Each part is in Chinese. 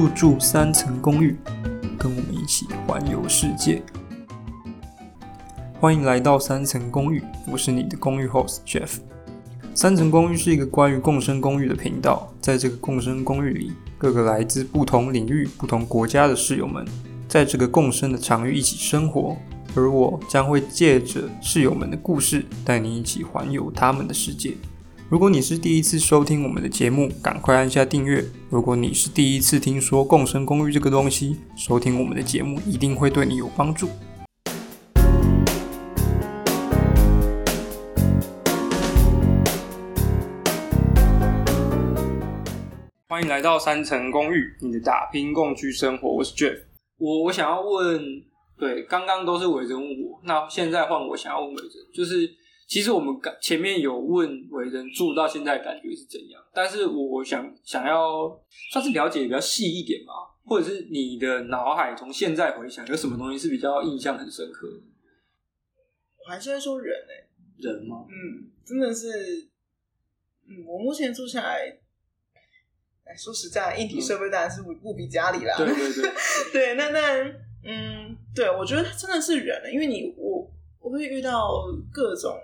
入住三层公寓，跟我们一起环游世界。欢迎来到三层公寓，我是你的公寓 host Jeff。三层公寓是一个关于共生公寓的频道，在这个共生公寓里，各个来自不同领域、不同国家的室友们，在这个共生的场域一起生活，而我将会借着室友们的故事，带你一起环游他们的世界。如果你是第一次收听我们的节目，赶快按下订阅。如果你是第一次听说共生公寓这个东西，收听我们的节目一定会对你有帮助。欢迎来到三层公寓，你的打拼共居生活。我是 Jeff。我我想要问，对，刚刚都是伟人问我，那现在换我想要问伟人，就是。其实我们刚前面有问伟人住到现在感觉是怎样，但是我想想要算是了解比较细一点吧，或者是你的脑海从现在回想有什么东西是比较印象很深刻的？我还是会说人诶、人吗？嗯，真的是，嗯，我目前住下来，哎，说实在，硬体设备当然是不不比家里啦。对对对，对，那那嗯，对，我觉得真的是人，因为你我我会遇到各种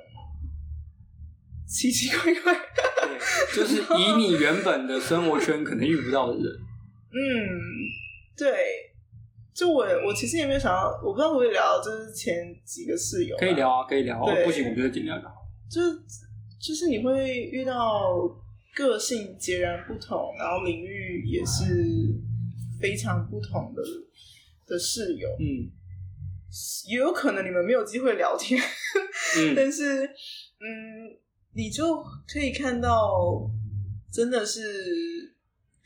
奇奇怪怪，对，就是以你原本的生活圈可能遇不到的人。嗯，对，就我我其实也没有想到，我不知道会不会聊，就是前几个室友啊可以聊啊，可以聊啊，不行我觉得尽量聊。就是就是你会遇到个性截然不同，然后领域也是非常不同的的室友，嗯。也有可能你们没有机会聊天，嗯。但是嗯，你就可以看到，真的是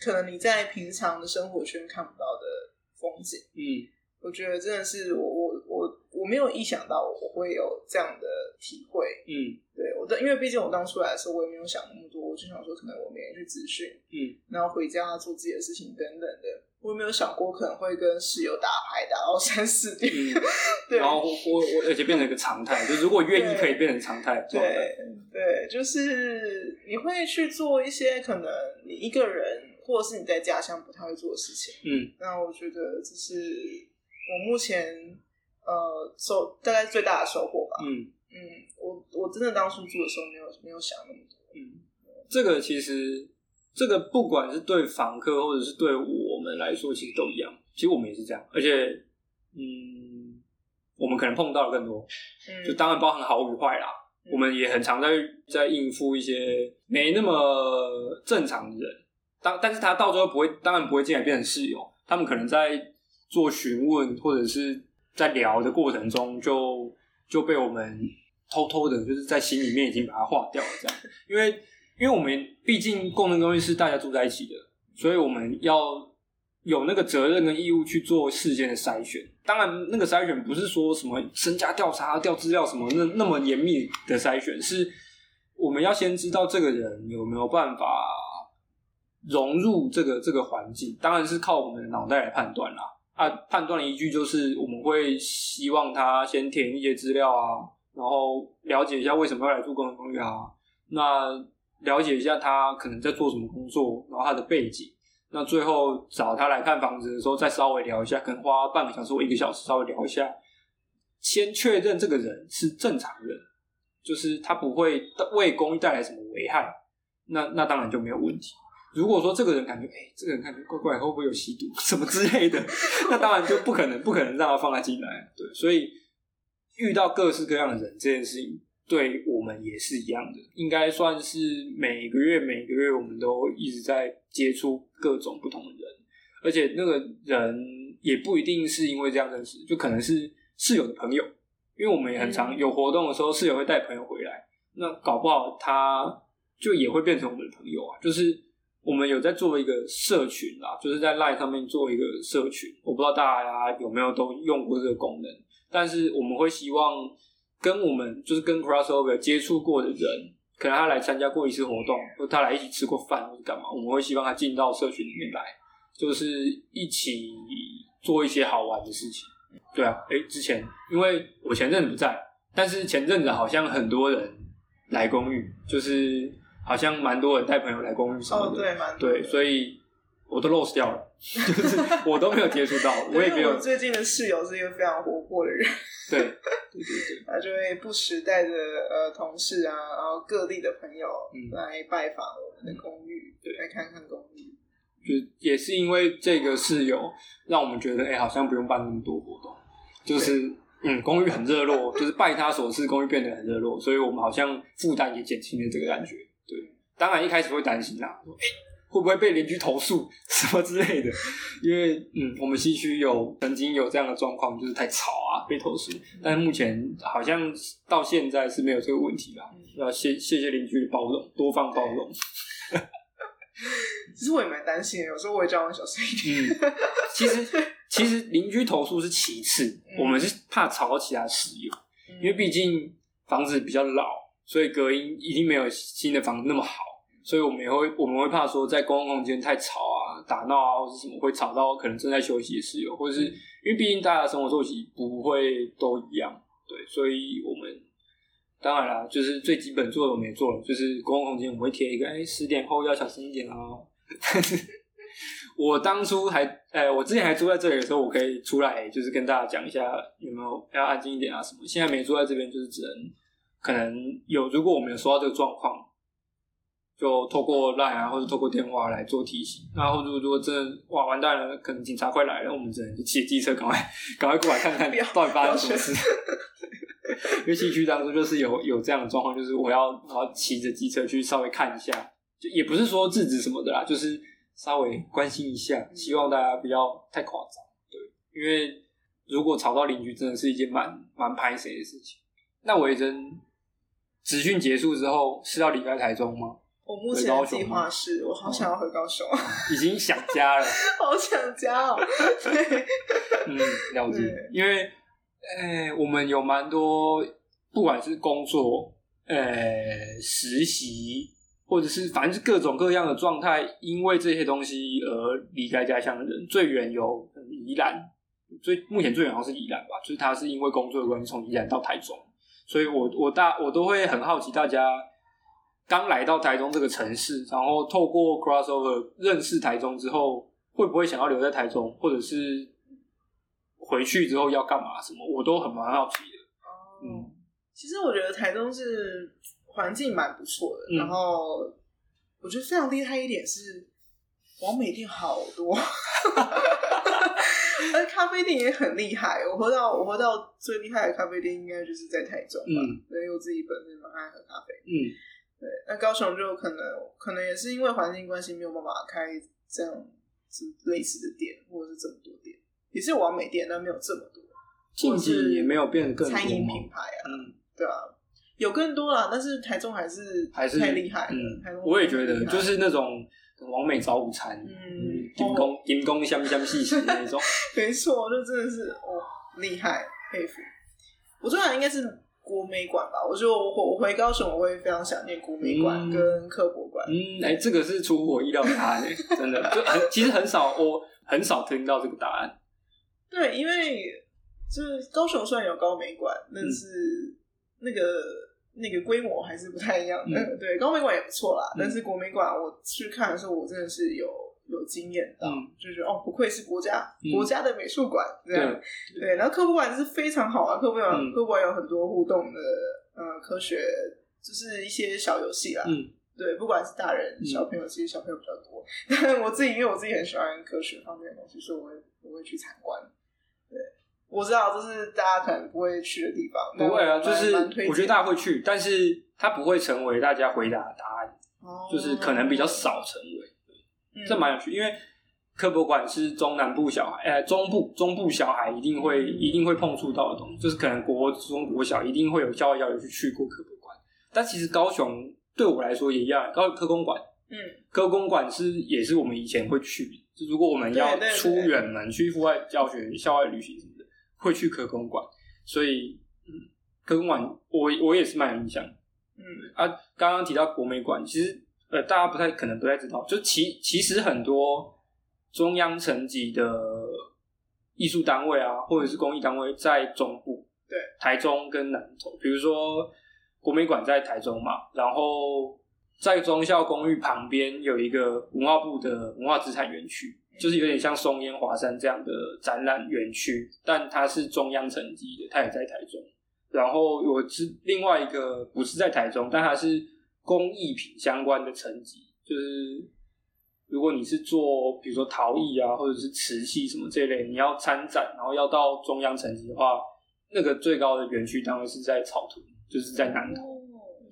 可能你在平常的生活圈看不到的风景。嗯。我觉得真的是我我我我没有意想到我会有这样的体会，嗯。对我的，因为毕竟我刚出来的时候，我也没有想那么多，我就想说可能我每天去咨询，嗯，然后回家做自己的事情等等的，我也没有想过可能会跟室友打牌打到三四点，嗯，对然后我我我而且变成一个常态，就如果愿意可以变成常态的状态。对对，就是你会去做一些可能你一个人或者是你在家乡不太会做的事情，嗯那我觉得这是我目前呃收大概最大的收获吧。嗯。嗯，我我真的当初住的时候没有没有想那么多。嗯，这个其实这个不管是对房客或者是对我们来说，其实都一样。其实我们也是这样，而且嗯，我们可能碰到的更多，嗯，就当然包含好与坏啦。嗯我们也很常在在应付一些没那么正常的人，当但是他到最后不会，当然不会进来变成室友，他们可能在做询问或者是在聊的过程中就就被我们偷偷的，就是在心里面已经把它化掉了，这样，因为因为我们毕竟共同公寓是大家住在一起的，所以我们要有那个责任跟义务去做事件的筛选。当然，那个筛选不是说什么身家调查、调资料什么那那么严密的筛选，是我们要先知道这个人有没有办法融入这个这个环境。当然是靠我们的脑袋来判断啦。啊，判断的依据就是我们会希望他先填一些资料啊，然后了解一下为什么要来住共同公寓啊，那了解一下他可能在做什么工作，然后他的背景。那最后找他来看房子的时候，再稍微聊一下，可能花半个小时或一个小时稍微聊一下，先确认这个人是正常人，就是他不会为公寓带来什么危害，那那当然就没有问题。如果说这个人感觉，哎、这个人感觉怪怪，会不会有吸毒什么之类的，那当然就不可能，不可能让他放他进来。对，所以遇到各式各样的人这件事情，对我们也是一样的，应该算是每个月每个月我们都一直在接触各种不同的人，而且那个人也不一定是因为这样认识，就可能是室友的朋友，因为我们也很常嗯有活动的时候，室友会带朋友回来，那搞不好他就也会变成我们的朋友啊，就是。我们有在做一个社群啦，就是在 Line 上面做一个社群，我不知道大家有没有都用过这个功能，但是我们会希望跟我们就是跟 crossover 接触过的人，可能他来参加过一次活动，或他来一起吃过饭，或者干嘛，我们会希望他进到社群里面来，就是一起做一些好玩的事情。对啊，哎，之前因为我前阵子不在，但是前阵子好像很多人来公寓，就是好像蛮多人带朋友来公寓什么的。哦，对，蛮多的对，所以我都 lose 掉了，就是我都没有接触到，我也没有我最近的室友是一个非常活泼的人，对对对对，他就会不时带着呃同事啊，然后各地的朋友嗯来拜访我们的公寓，对来看看公寓。就也是因为这个室友，让我们觉得哎、好像不用办那么多活动，就是嗯，公寓很热络，就是拜他所赐，公寓变得很热络，所以我们好像负担也减轻了这个感觉。对，当然一开始会担心啦，会不会被邻居投诉 什么之类的？因为嗯，我们西区有曾经有这样的状况，就是太吵啊，被投诉。但是目前好像到现在是没有这个问题啦。要谢谢谢邻居的包容，多方包容。其实我也蛮担心的，有时候我也叫我小声一点。嗯，其实其实邻居投诉是其次，嗯我们是怕吵到其他室友，因为毕竟房子比较老，所以隔音一定没有新的房子那么好，所以我们也会我们会怕说在公共空间太吵啊、打闹啊，或是什么会吵到可能正在休息的室友，或者是因为毕竟大家的生活作息不会都一样，对，所以我们。当然啦，就是最基本做的我们也做了，就是公共空间我们会贴一个，哎、十点后要小心一点哦。但是我当初还，呃，我之前还住在这里的时候，我可以出来，就是跟大家讲一下有没有要安静一点啊什么。现在没住在这边，就是只能可能有，如果我们有收到这个状况，就透过 line 啊，或者透过电话来做提醒。然后如果如果真的哇完蛋了，可能警察快来了，我们只能骑机车赶快赶快过来看看到底发生什么事。因为西区当初就是有有这样的状况，就是我要我要骑着机车去稍微看一下，就也不是说制止什么的啦，就是稍微关心一下，希望大家不要太夸张。对，因为如果吵到邻居，真的是一件蛮蛮拍谁的事情。那伟珍职训结束之后是要离开台中吗？我目前的计划是我好想要回高雄，已经想家了。好想家哦。对，嗯，了解。因为，呃，我们有蛮多，不管是工作、呃，实习，或者是反正是各种各样的状态，因为这些东西而离开家乡的人，最远有宜兰，最目前最远好像是宜兰吧，就是他是因为工作的关系从宜兰到台中，所以我我大我都会很好奇大家。刚来到台中这个城市，然后透过 crossover 认识台中之后，会不会想要留在台中，或者是回去之后要干嘛什么，我都很蛮好奇的。哦嗯，其实我觉得台中是环境蛮不错的，嗯然后我觉得非常厉害一点是，王美店好多，而咖啡店也很厉害。我喝到我喝到最厉害的咖啡店应该就是在台中吧，嗯因为我自己本身蛮爱喝咖啡。嗯对，那高雄就可能可能也是因为环境关系没有办法开这样子类似的店，或者是这么多店，也是有完美店，但没有这么多。近几年也没有变得更多餐饮品牌啊，嗯，对啊，有更多啦，但是台中还是还是太厉害了。嗯台中我也觉得就是那种完美早午餐，嗯金工金工香香细细的那种。没错，就真的是哦厉害，佩服。我最想应该是国美馆吧，我觉得我我回高雄我会非常想念国美馆嗯跟科博馆。嗯，哎、这个是出乎我意料的答案、欸，真的，就很其实很少，我很少听到这个答案。对，因为就是高雄虽然有高美馆，但嗯是那个、那个规模还是不太一样的。嗯对，高美馆也不错啦，嗯但是国美馆我去看的时候，我真的是有有惊艳到，嗯就觉得哦，不愧是国家、嗯国家的美术馆这样。对，对，然后科普馆是非常好啊，科普馆、嗯科博馆有很多互动的呃科学，就是一些小游戏啦。嗯对，不管是大人、嗯小朋友，其实小朋友比较多。但我自己，因为我自己很喜欢科学方面的东西，所以我会我会去参观。对，我知道这是大家可能不会去的地方，不会啊，就是我觉得大家会去，但是它不会成为大家回答的答案，哦就是可能比较少成为。嗯。这蛮有趣，因为科博馆是中南部小孩，呃，中部中部小孩一定会、嗯一定会碰触到的东西，就是可能国中国小一定会有教育要有去去过科博馆，但其实高雄对我来说也一样，高科工馆，嗯。科工馆是也是我们以前会去，就如果我们要出远门去户外教学、校外旅行什么的，会去科工馆，所以嗯，科工馆我我也是蛮有印象。嗯。啊，刚刚提到国美馆，其实呃，大家不太可能不太知道，就其其实很多中央层级的艺术单位啊，或者是公益单位在中部，对，台中跟南投，比如说国美馆在台中嘛，然后在忠孝公寓旁边有一个文化部的文化资产园区，就是有点像松烟华山这样的展览园区，但它是中央层级的，它也在台中。然后我是另外一个不是在台中，但它是工艺品相关的层级，就是如果你是做比如说陶艺啊，或者是瓷器什么这类，你要参展，然后要到中央层级的话，那个最高的园区当然是在草图，就是在南投，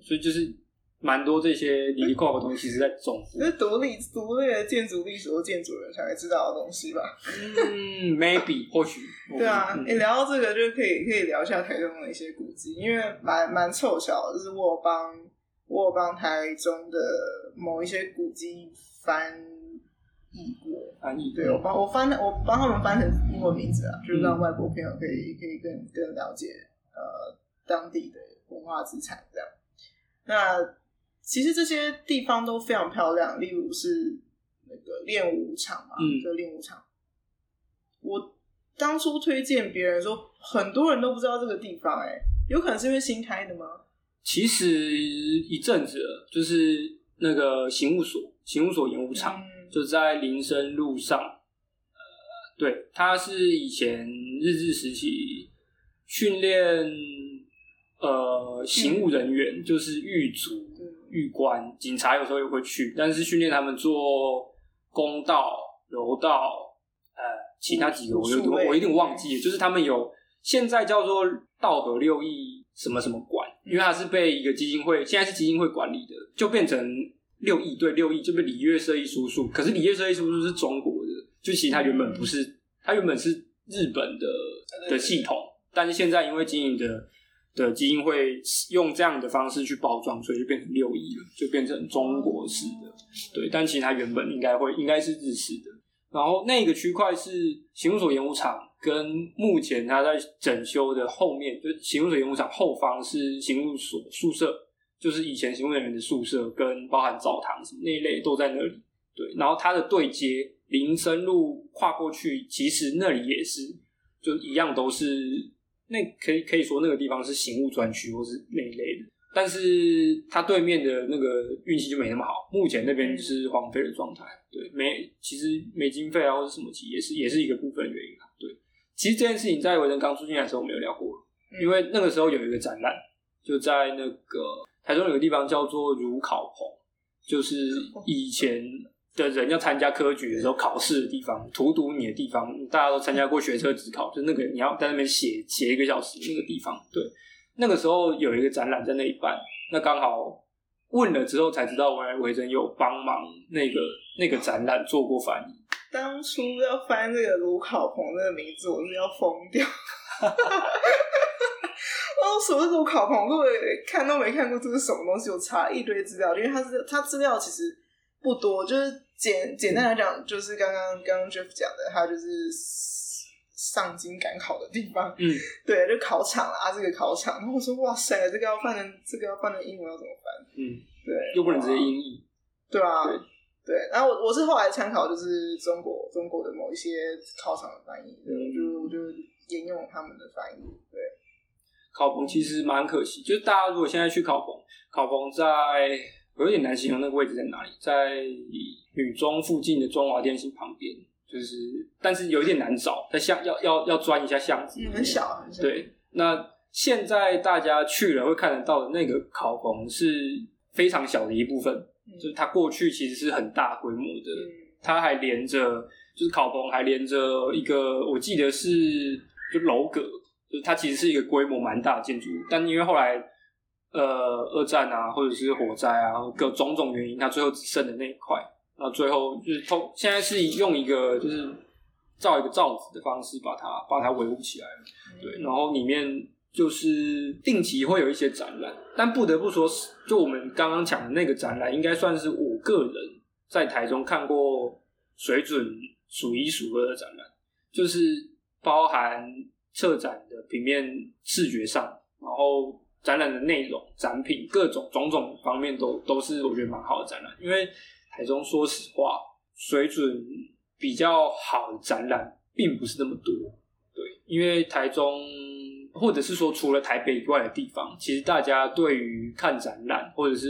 所以就是。蛮多这些离离扣的东西，其实在中部。是独立独立的建筑历史或建筑人才会知道的东西吧？嗯，maybe 或许。对啊，你聊到这个就可以可以聊一下台中的一些古迹，因为蛮蛮凑巧，就是我帮我帮台中的某一些古迹翻译过，翻译。对我帮我翻我帮他们翻成英文名字啊，就是让外国朋友可以可以更更了解呃当地的文化资产这样。那其实这些地方都非常漂亮，例如是那个练武场嘛，就练武场。我当初推荐别人说，很多人都不知道这个地方，哎，有可能是因为新开的吗？其实一阵子了，就是那个刑务所，刑务所演武场就在林森路上。呃，对，它是以前日治时期训练呃刑务人员，就是狱卒。狱官、警察有时候也会去，但是训练他们做公道、柔道，呃，其他几个我有我一定忘记了。就是他们有现在叫做道德六义什么什么馆，因为它是被一个基金会，现在是基金会管理的，就变成六亿对六亿，就被里约设一叔叔。可是里约设一叔叔是中国的，就其实它原本不是，它原本是日本的的系统，但是现在因为经营的。的基金会用这样的方式去包装，所以就变成六亿了，就变成中国式的。对，但其实它原本应该会应该是日式的。然后那个区块是刑务所演武场，跟目前他在整修的后面，就刑务所演武场后方是刑务所宿舍，就是以前刑务人员的宿舍，跟包含澡堂什么那一类都在那里。对，然后它的对接林森路跨过去，其实那里也是就一样都是。那可以可以说那个地方是刑务专区或是那一类的，但是他对面的那个运气就没那么好，目前那边是荒废的状态。对，没其实没经费啊或者什么，其实也是也是一个部分原因啊。对，其实这件事情在维仁刚出进来的时候我们有聊过，因为那个时候有一个展览，就在那个台中有个地方叫做如考棚，就是以前。的人要参加科举的时候考试的地方，荼毒你的地方，大家都参加过学车职考，就那个你要在那边写写一个小时那个地方。对，那个时候有一个展览在那里办，那刚好问了之后才知道，原来维珍有帮忙那个那个展览做过翻译。当初要翻这个卢考鹏这个名字，我是要疯掉。哦，什么卢考鹏？各位看都没看过，这是什么东西？我查一堆资料，因为他是他资料其实不多，就是。简简单来讲，就是刚刚刚刚 Jeff 讲的，他就是上京赶考的地方。嗯，对，就考场啊，这个考场。然后我说，哇塞，这个要翻成这个要翻成英文要怎么翻？嗯，对，又不能直接音译。对啊，对。然后我我是后来参考，就是中国中国的某一些考场的翻译，我就我就沿用他们的翻译。对，考棚其实蛮可惜，就是大家如果现在去考棚，考棚在。我有点难形容那个位置在哪里，在女中附近的中华电信旁边，就是但是有一点难找，在巷要要要钻一下巷子，很小。对，那现在大家去了会看得到的那个考棚是非常小的一部分，就是它过去其实是很大规模的，它还连着，就是考棚还连着一个，我记得是就楼阁，就是它其实是一个规模蛮大的建筑物，但因为后来。呃，二战啊，或者是火灾啊，各种种原因，它最后只剩的那一块，那最后就是通，现在是用一个就是造一个罩子的方式把它把它维护起来了，对，然后里面就是定期会有一些展览，但不得不说，就我们刚刚讲的那个展览，应该算是我个人在台中看过水准数一数二的展览，就是包含策展的平面视觉上，然后。展览的内容、展品各种种种方面都都是我觉得蛮好的展览，因为台中说实话水准比较好的展览并不是那么多，对，因为台中或者是说除了台北以外的地方，其实大家对于看展览或者是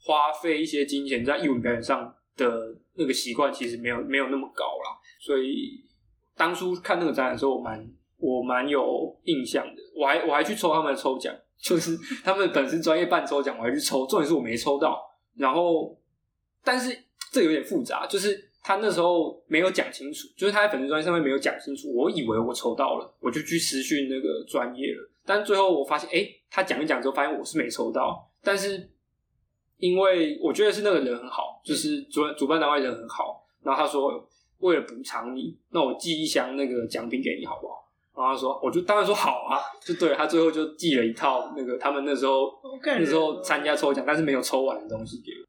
花费一些金钱在艺文表演上的那个习惯，其实没有没有那么高啦。所以当初看那个展览的时候，我蛮我蛮有印象的。我还我还去抽他们的抽奖，就是他们本身专业办抽奖，我还去抽，重点是我没抽到。然后，但是这有点复杂，就是他那时候没有讲清楚，就是他在粉丝专业上面没有讲清楚。我以为我抽到了，我就去私讯那个专业了。但最后我发现，哎，他讲一讲之后，发现我是没抽到。但是因为我觉得是那个人很好，就是主主办单位人很好，然后他说为了补偿你，那我寄一箱那个奖品给你好不好？然后他说，我就当然说好啊，就对他最后就寄了一套那个他们那时候那时候参加抽奖但是没有抽完的东西给我。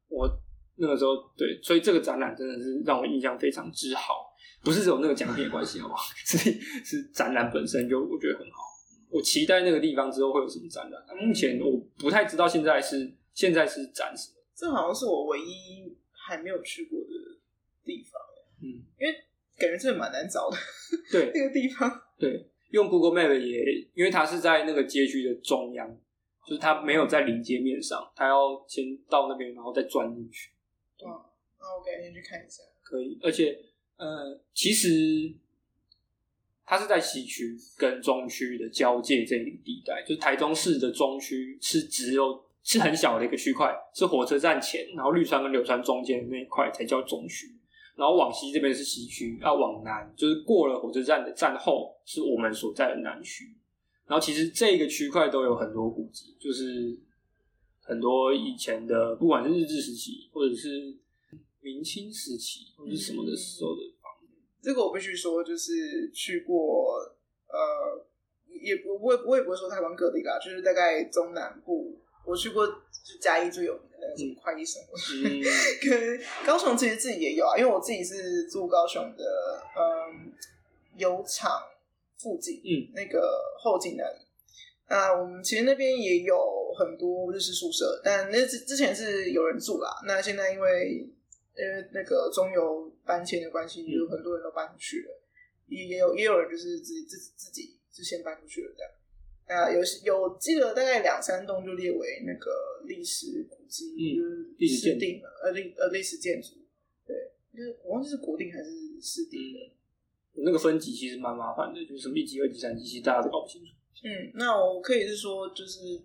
我那个时候对，所以这个展览真的是让我印象非常之好，不是只有那个奖品的关系好不好？是是展览本身就我觉得很好。我期待那个地方之后会有什么展览。目前我不太知道现在是现在是展什么。这好像是我唯一还没有去过的地方。嗯，因为感觉真的蛮难找的。对，那个地方。对，用 Google Map 也，因为它是在那个街区的中央，就是它没有在临街面上，它要先到那边，然后再钻进去。哇，那我改天去看一下。可以，而且呃，其实。它是在西区跟中区的交界这一地带，就是台中市的中区是只有是很小的一个区块，是火车站前，然后绿川跟柳川中间那一块才叫中区，然后往西这边是西区，啊往南就是过了火车站的站后是我们所在的南区，然后其实这个区块都有很多古迹，就是很多以前的，不管是日治时期或者是明清时期或者是什么的时候的房。这个我必须说，就是去过，呃，也不我我也不会说台湾各地啦，就是大概中南部，我去过就嘉义最有名的那个什么快意生活，跟高雄其实自己也有啊，因为我自己是住高雄的，嗯，油厂附近，嗯，那个后进那里，那我们其实那边也有很多日式宿舍，但那之之前是有人住啦，那现在因为。因为那个中游搬迁的关系，有很多人都搬出去了，也也有也有人就是自己自自己就先搬出去了这样。啊，有有记得大概两三栋就列为那个历史古迹，嗯，历史建定了，呃历呃历史建筑，对，就是我忘记是国定还是市定的。那个分级其实蛮麻烦的，就是什么一级、二级、三级，其实大家都搞不清楚。嗯，那我可以是说，就是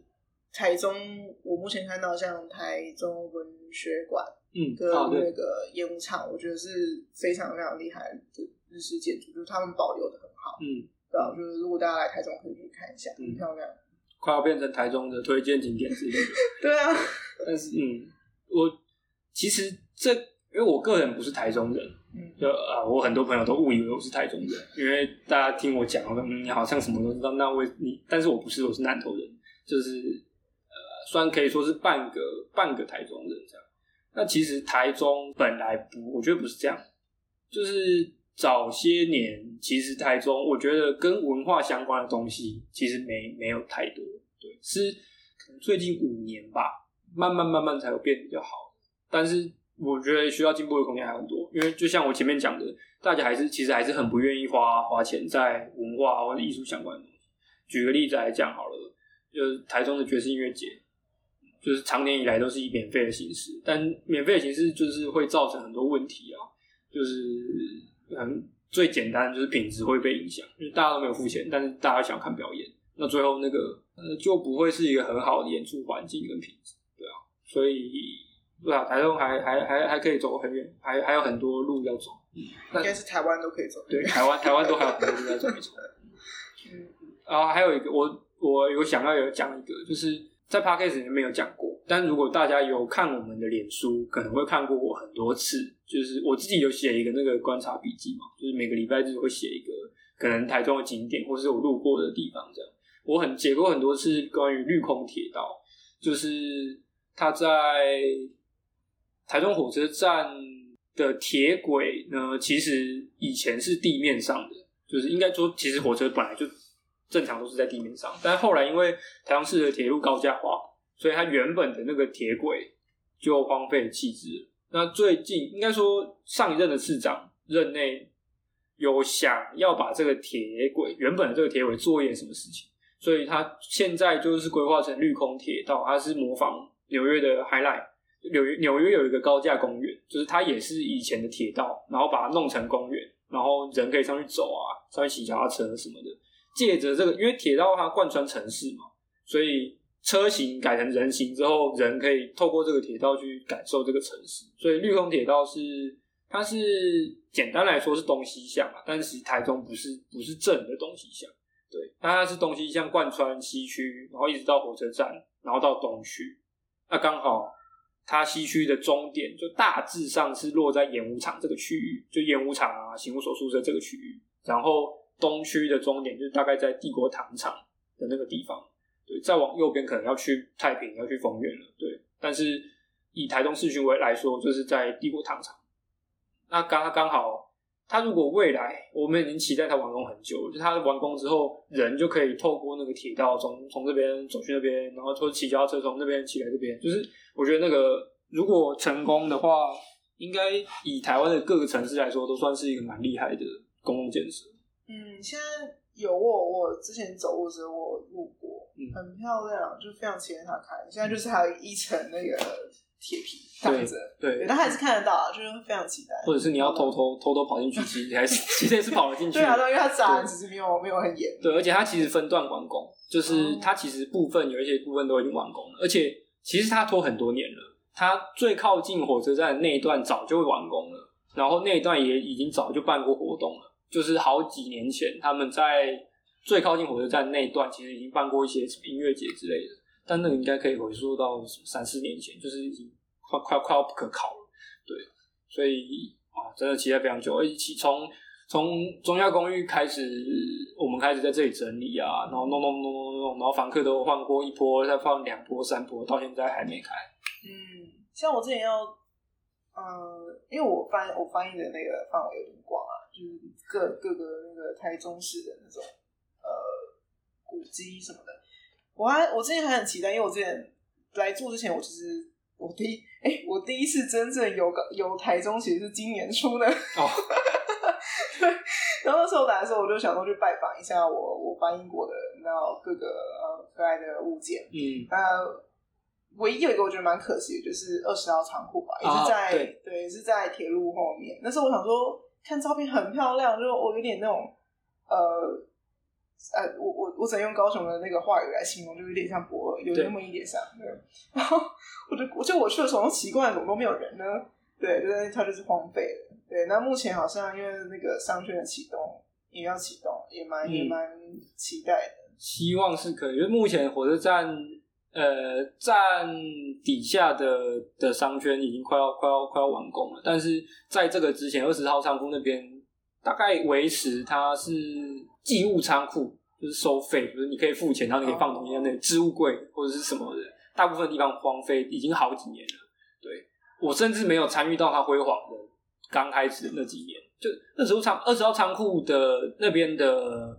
台中，我目前看到像台中文学馆。嗯，跟那个烟雾厂，我觉得是非常非常厉害的日式建筑，就是他们保留的很好。嗯，对啊，就是如果大家来台中可以去看一下，很漂亮。快要变成台中的推荐景点之类的。对啊，但是嗯，我其实这因为我个人不是台中人，嗯，就啊，我很多朋友都误以为我是台中人，因为大家听我讲，嗯，你好像什么都知道，那我你，但是我不是，我是南投人，就是虽然可以说是半个半个台中人这样。那其实台中本来不，我觉得不是这样，就是早些年其实台中，我觉得跟文化相关的东西其实没没有太多，对，是可能最近五年吧，慢慢慢慢才有变比较好。但是我觉得需要进步的空间还很多，因为就像我前面讲的，大家还是其实还是很不愿意花花钱在文化或者艺术相关的东西。举个例子来讲好了，就是台中的爵士音乐节。就是常年以来都是以免费的形式，但免费的形式就是会造成很多问题啊，就是嗯最简单就是品质会被影响，因为大家都没有付钱，但是大家想看表演，那最后那个呃就不会是一个很好的演出环境跟品质，对啊，所以对啊，台中还还还还可以走很远，还还有很多路要走，应该是台湾都可以走，对，台湾台湾都还有很多路要走，没错。嗯，啊，还有一个我我有想要有讲一个就是。在 podcast 里面没有讲过，但如果大家有看我们的脸书，可能会看过我很多次。就是我自己有写一个那个观察笔记嘛，就是每个礼拜日会写一个可能台中的景点，或是我路过的地方这样。我很写过很多次关于绿空铁道，就是它在台中火车站的铁轨呢，其实以前是地面上的，就是应该说，其实火车本来就。正常都是在地面上，但后来因为台中市的铁路高架化，所以它原本的那个铁轨就荒废弃置了。那最近应该说上一任的市长任内有想要把这个铁轨原本的这个铁轨做一点什么事情，所以他现在就是规划成绿空铁道，它是模仿纽约的 High Line，纽约纽约有一个高架公园，就是它也是以前的铁道，然后把它弄成公园，然后人可以上去走啊，上去骑脚踏车什么的。借着这个，因为铁道它贯穿城市嘛，所以车型改成人行之后，人可以透过这个铁道去感受这个城市。所以绿空铁道是它是简单来说是东西向啊，但是台中不是不是正的东西向，对，那它是东西向贯穿西区，然后一直到火车站，然后到东区，那刚好。它西区的终点就大致上是落在演武场这个区域，就演武场啊、刑务所宿舍这个区域。然后东区的终点就是大概在帝国糖厂的那个地方。对，再往右边可能要去太平，要去丰原了。对，但是以台东市区为来说，就是在帝国糖厂。那刚刚好。他如果未来，我们已经期待他完工很久，就他完工之后，人就可以透过那个铁道从从这边走去那边，然后或骑脚踏车从那边骑来这边。就是我觉得那个如果成功的话，应该以台湾的各个城市来说，都算是一个蛮厉害的公共建设。嗯，现在有我我之前走路时候我路过，很漂亮，就非常期待它开。现在就是还有一层那个。铁皮挡着，对，但还是看得到啊，就是非常期待。或者是你要偷偷偷偷跑进去，其实还是其实也是跑了进去。对啊，对因为它闸其实没有没有很严。对，而且它其实分段完工，就是它其实部分有一些部分都已经完工了，而且其实它拖很多年了。它最靠近火车站那一段早就完工了，然后那一段也已经早就办过活动了，就是好几年前他们在最靠近火车站那一段，其实已经办过一些音乐节之类的。但那个应该可以回溯到三四年前，就是已经快快快要不可考了，对，所以啊，真的期待非常久。而且从从中亚公寓开始，我们开始在这里整理啊，然后弄弄弄弄弄，然后房客都换过一波，再放两波三波，到现在还没开。嗯，像我之前要，呃，因为我翻我翻译的那个范围有点广啊，就是各各个那个台中市的那种呃古迹什么的。我还我之前还很期待，因为我之前来做之前，我其实我第一哎，我第一次真正有个有台中，其实是今年初的。哦，对。然后那时候来的时候，我就想说去拜访一下我我翻译过的那各个呃可爱的物件。嗯。呃，唯一有一个我觉得蛮可惜的，就是二十号仓库吧，也是在对，也是在铁路后面。那时候我想说，看照片很漂亮，就我有点那种呃。呃，我我我只能用高雄的那个话语来形容，就有点像博尔，有那么一点像。对，然后我就我就我去的时候奇怪，怎么都没有人呢？对，就是它就是荒废了。对，那目前好像因为那个商圈的启动也要启动，也蛮也蛮期待的。希望是可以，因为目前火车站呃站底下的的商圈已经快要快要快要完工了，但是在这个之前，二十号仓库那边大概维持它是。寄物仓库就是收费，就是你可以付钱，然后你可以放东西在那里，置物柜或者是什么的。大部分地方荒废已经好几年了。对我甚至没有参与到它辉煌的刚开始的那几年。就二十号仓二十号仓库的那边的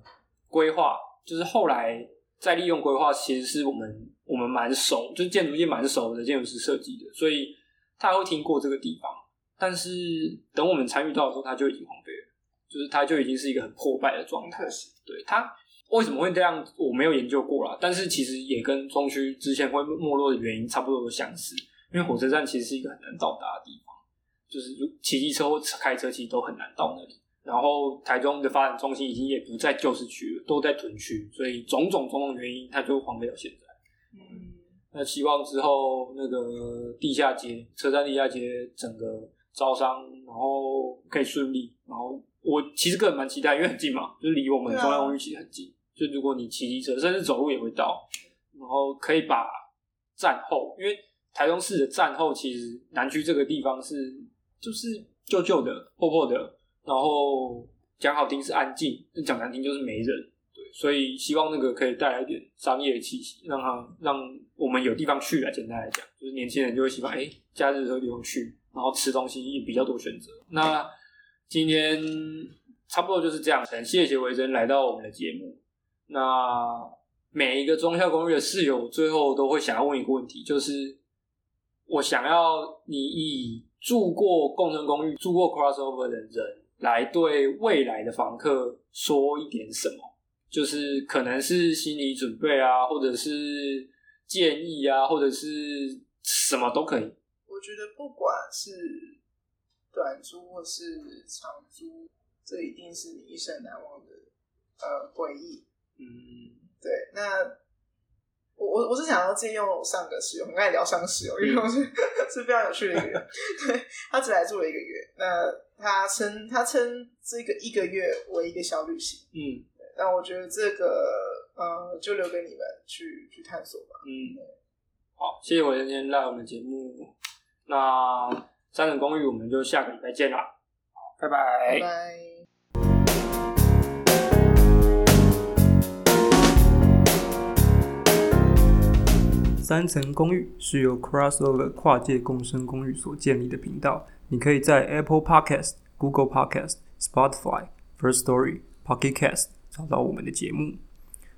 规划，就是后来再利用规划，其实是我们我们蛮熟，就是建筑业蛮熟的建筑师设计的，所以他会听过这个地方。但是等我们参与到的时候，他就已经荒废了。就是他就已经是一个很破败的状态，对他为什么会这样，我没有研究过啦。但是其实也跟中区之前会没落的原因差不多都相似，因为火车站其实是一个很难到达的地方，就是骑机车或开车其实都很难到那里。然后台中的发展中心已经也不在旧市区了，都在屯区，所以种种种种原因，它就荒废到现在。嗯，那希望之后那个地下街车站地下街整个招商，然后可以顺利，然后。我其实个人蛮期待，因为很近嘛，就是离我们中央公园其实很近。就如果你骑机车，甚至走路也会到，然后可以把站后，因为台中市的站后其实南区这个地方是就是旧旧的、破破的，然后讲好听是安静，讲难听就是没人。所以希望那个可以带来一点商业气息，让他让我们有地方去啊。简单来讲，就是年轻人就会喜欢，哎，假日的时候地方去，然后吃东西也比较多选择。那今天差不多就是这样，很谢谢维珍来到我们的节目。那每一个中校公寓的室友最后都会想要问一个问题，就是我想要你以住过共生公寓、住过 crossover 的人来对未来的房客说一点什么，就是可能是心理准备啊，或者是建议啊，或者是什么都可以。我我觉得不管是短租或是长租，这一定是你一生难忘的呃回忆。嗯，对，那我我我是想要借用上个室友，很爱聊上个室友，因为我是是非常有趣的一个人。对他只来住了一个月，那他称他称这个一个月为一个小旅行。嗯那我觉得这个呃，就留给你们去去探索吧。嗯，好，谢谢我今天来我们节目。那三人公寓我们就下个礼拜见啦，好，拜拜拜拜。三层公寓是由 Crossover 跨界共生公寓所建立的频道。你可以在 Apple Podcast、Google Podcast、Spotify、First Story、Pocket Cast 找到我们的节目。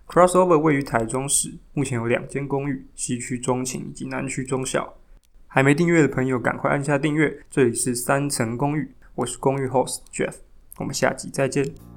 Crossover 位于台中市，目前有两间公寓，西区中情以及南区中小。还没订阅的朋友，赶快按下订阅。这里是三层公寓，我是公寓 Host Jeff，我们下集再见。